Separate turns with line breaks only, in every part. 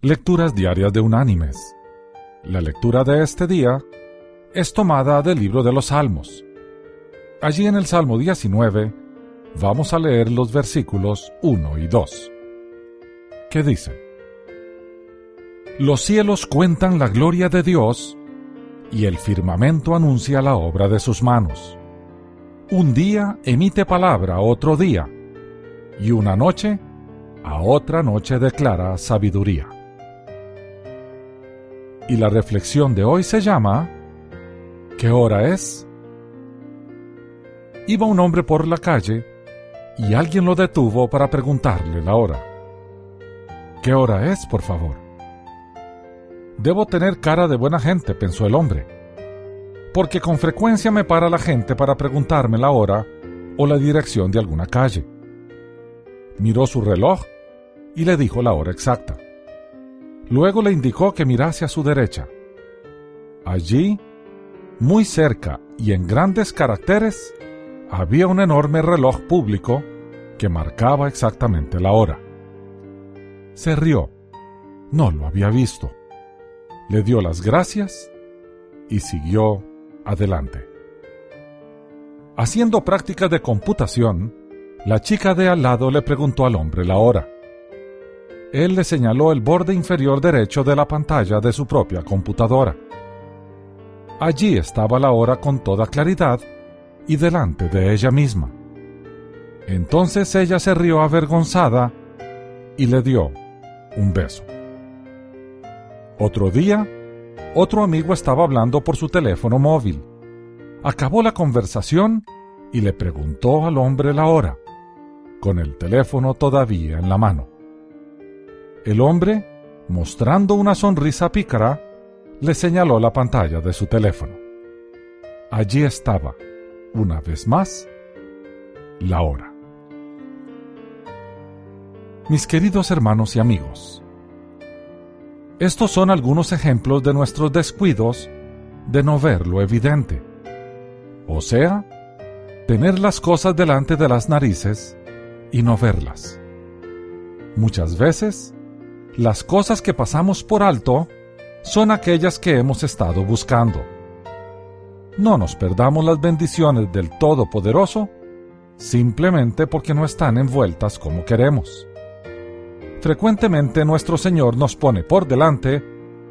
Lecturas Diarias de Unánimes. La lectura de este día es tomada del libro de los Salmos. Allí en el Salmo 19 vamos a leer los versículos 1 y 2, que dicen, Los cielos cuentan la gloria de Dios y el firmamento anuncia la obra de sus manos. Un día emite palabra a otro día, y una noche a otra noche declara sabiduría. Y la reflexión de hoy se llama ¿Qué hora es? Iba un hombre por la calle y alguien lo detuvo para preguntarle la hora. ¿Qué hora es, por favor? Debo tener cara de buena gente, pensó el hombre porque con frecuencia me para la gente para preguntarme la hora o la dirección de alguna calle. Miró su reloj y le dijo la hora exacta. Luego le indicó que mirase a su derecha. Allí, muy cerca y en grandes caracteres, había un enorme reloj público que marcaba exactamente la hora. Se rió. No lo había visto. Le dio las gracias y siguió adelante. Haciendo prácticas de computación, la chica de al lado le preguntó al hombre la hora. Él le señaló el borde inferior derecho de la pantalla de su propia computadora. Allí estaba la hora con toda claridad y delante de ella misma. Entonces ella se rió avergonzada y le dio un beso. Otro día, otro amigo estaba hablando por su teléfono móvil. Acabó la conversación y le preguntó al hombre la hora, con el teléfono todavía en la mano. El hombre, mostrando una sonrisa pícara, le señaló la pantalla de su teléfono. Allí estaba, una vez más, la hora. Mis queridos hermanos y amigos, estos son algunos ejemplos de nuestros descuidos de no ver lo evidente. O sea, tener las cosas delante de las narices y no verlas. Muchas veces, las cosas que pasamos por alto son aquellas que hemos estado buscando. No nos perdamos las bendiciones del Todopoderoso simplemente porque no están envueltas como queremos frecuentemente nuestro Señor nos pone por delante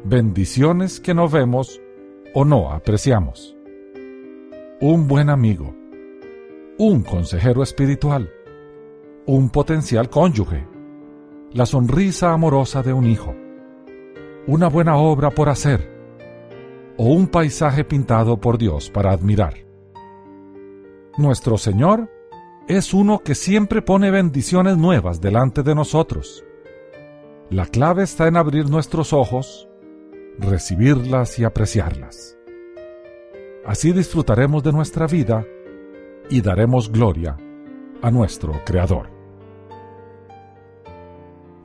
bendiciones que no vemos o no apreciamos. Un buen amigo, un consejero espiritual, un potencial cónyuge, la sonrisa amorosa de un hijo, una buena obra por hacer o un paisaje pintado por Dios para admirar. Nuestro Señor es uno que siempre pone bendiciones nuevas delante de nosotros la clave está en abrir nuestros ojos, recibirlas y apreciarlas. Así disfrutaremos de nuestra vida y daremos gloria a nuestro Creador.